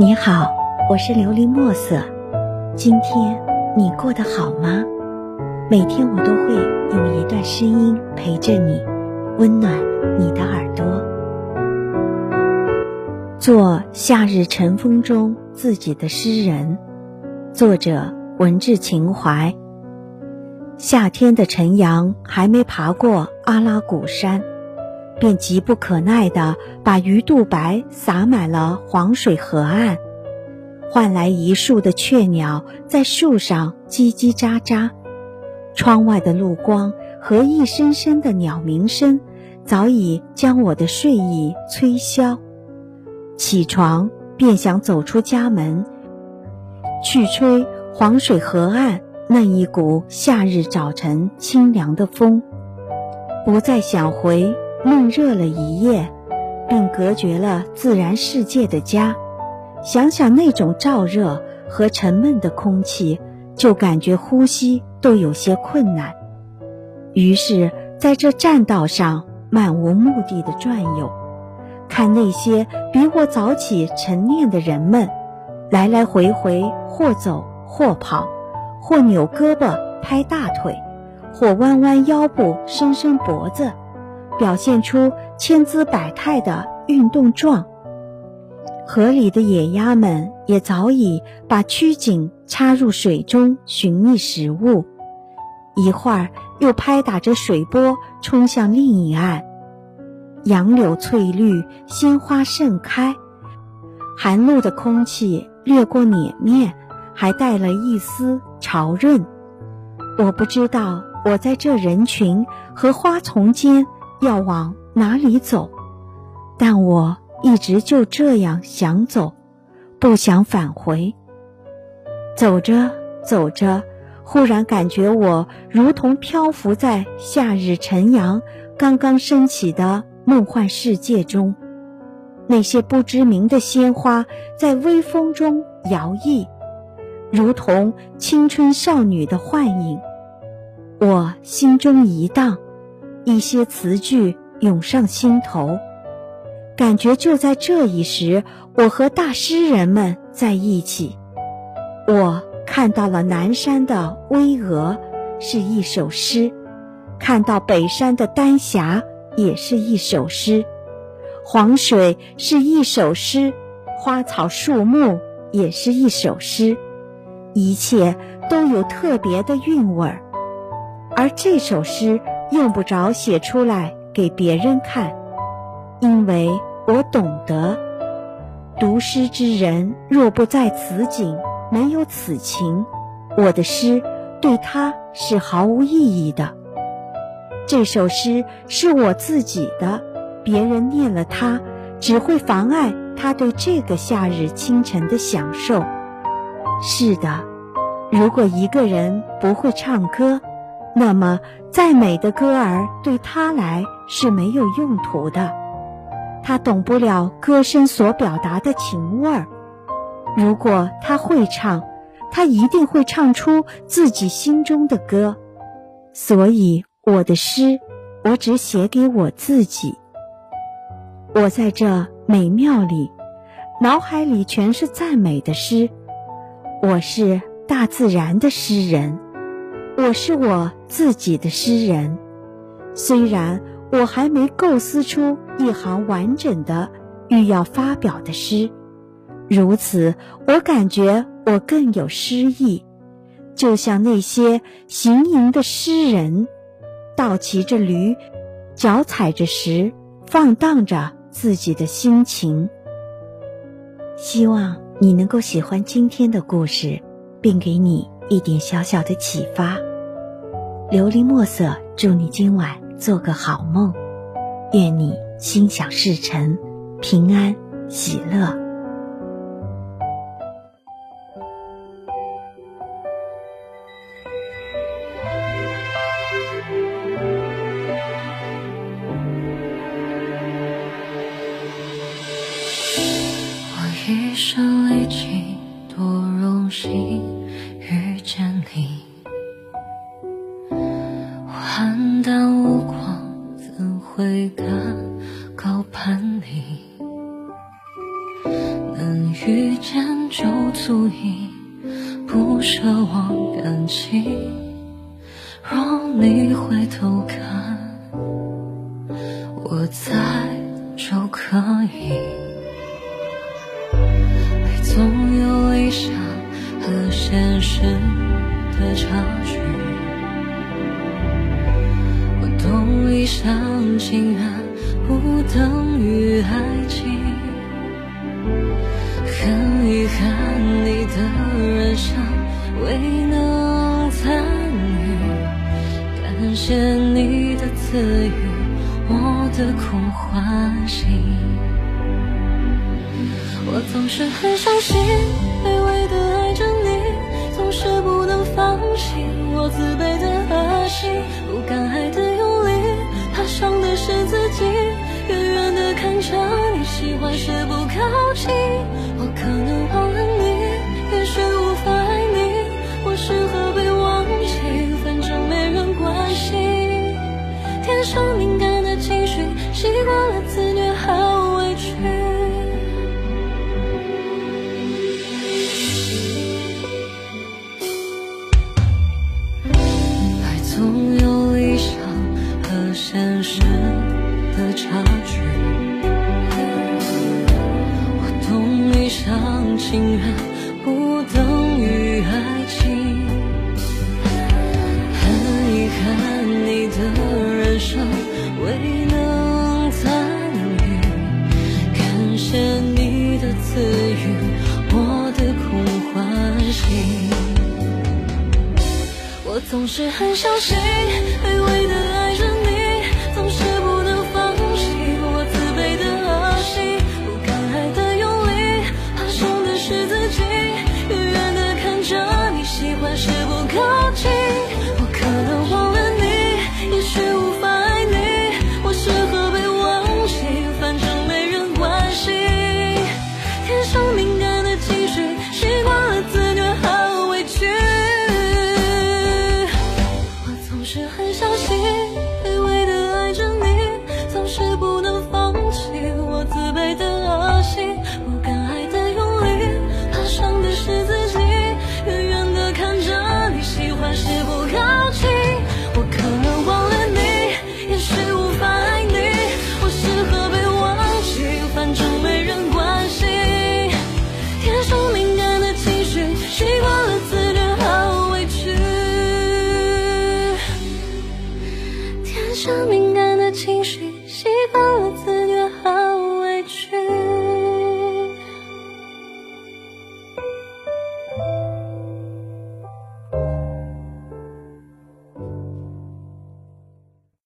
你好，我是琉璃墨色。今天你过得好吗？每天我都会用一段声音陪着你，温暖你的耳朵。做夏日晨风中自己的诗人，作者文志情怀。夏天的晨阳还没爬过阿拉古山。便急不可耐地把鱼肚白撒满了黄水河岸，换来一树的雀鸟在树上叽叽喳喳。窗外的路光和一声声的鸟鸣声，早已将我的睡意吹消。起床便想走出家门，去吹黄水河岸那一股夏日早晨清凉的风，不再想回。闷热了一夜，并隔绝了自然世界的家。想想那种燥热和沉闷的空气，就感觉呼吸都有些困难。于是，在这栈道上漫无目的的转悠，看那些比我早起晨练的人们，来来回回或走或跑，或扭胳膊拍大腿，或弯弯腰部伸伸脖子。表现出千姿百态的运动状。河里的野鸭们也早已把曲颈插入水中寻觅食物，一会儿又拍打着水波冲向另一岸。杨柳翠绿，鲜花盛开，寒露的空气掠过脸面，还带了一丝潮润。我不知道我在这人群和花丛间。要往哪里走？但我一直就这样想走，不想返回。走着走着，忽然感觉我如同漂浮在夏日晨阳刚刚升起的梦幻世界中，那些不知名的鲜花在微风中摇曳，如同青春少女的幻影。我心中一荡。一些词句涌上心头，感觉就在这一时，我和大诗人们在一起。我看到了南山的巍峨，是一首诗；看到北山的丹霞，也是一首诗；黄水是一首诗，花草树木也是一首诗，一切都有特别的韵味儿，而这首诗。用不着写出来给别人看，因为我懂得，读诗之人若不在此景，没有此情，我的诗对他是毫无意义的。这首诗是我自己的，别人念了它，只会妨碍他对这个夏日清晨的享受。是的，如果一个人不会唱歌。那么，再美的歌儿对他来是没有用途的，他懂不了歌声所表达的情味儿。如果他会唱，他一定会唱出自己心中的歌。所以，我的诗，我只写给我自己。我在这美妙里，脑海里全是赞美的诗。我是大自然的诗人。我是我自己的诗人，虽然我还没构思出一行完整的欲要发表的诗，如此，我感觉我更有诗意，就像那些行吟的诗人，倒骑着驴，脚踩着石，放荡着自己的心情。希望你能够喜欢今天的故事，并给你一点小小的启发。琉璃墨色，祝你今晚做个好梦，愿你心想事成，平安喜乐。我一生历尽多荣幸不奢望感情。若你回头看，我在就可以。爱总有理想和现实的差距，我懂一厢情愿不等于爱情。很遗憾，你的人生未能参与。感谢你的赐予，我的苦欢喜。我总是很伤心，卑微的爱着你，总是不能放弃。我自卑的恶心，不敢爱的用力，怕伤的是自己。远远的看着你，喜欢时不靠近。总是很小心，卑微的爱着心，卑微的爱着你，总是不天生敏感的情绪。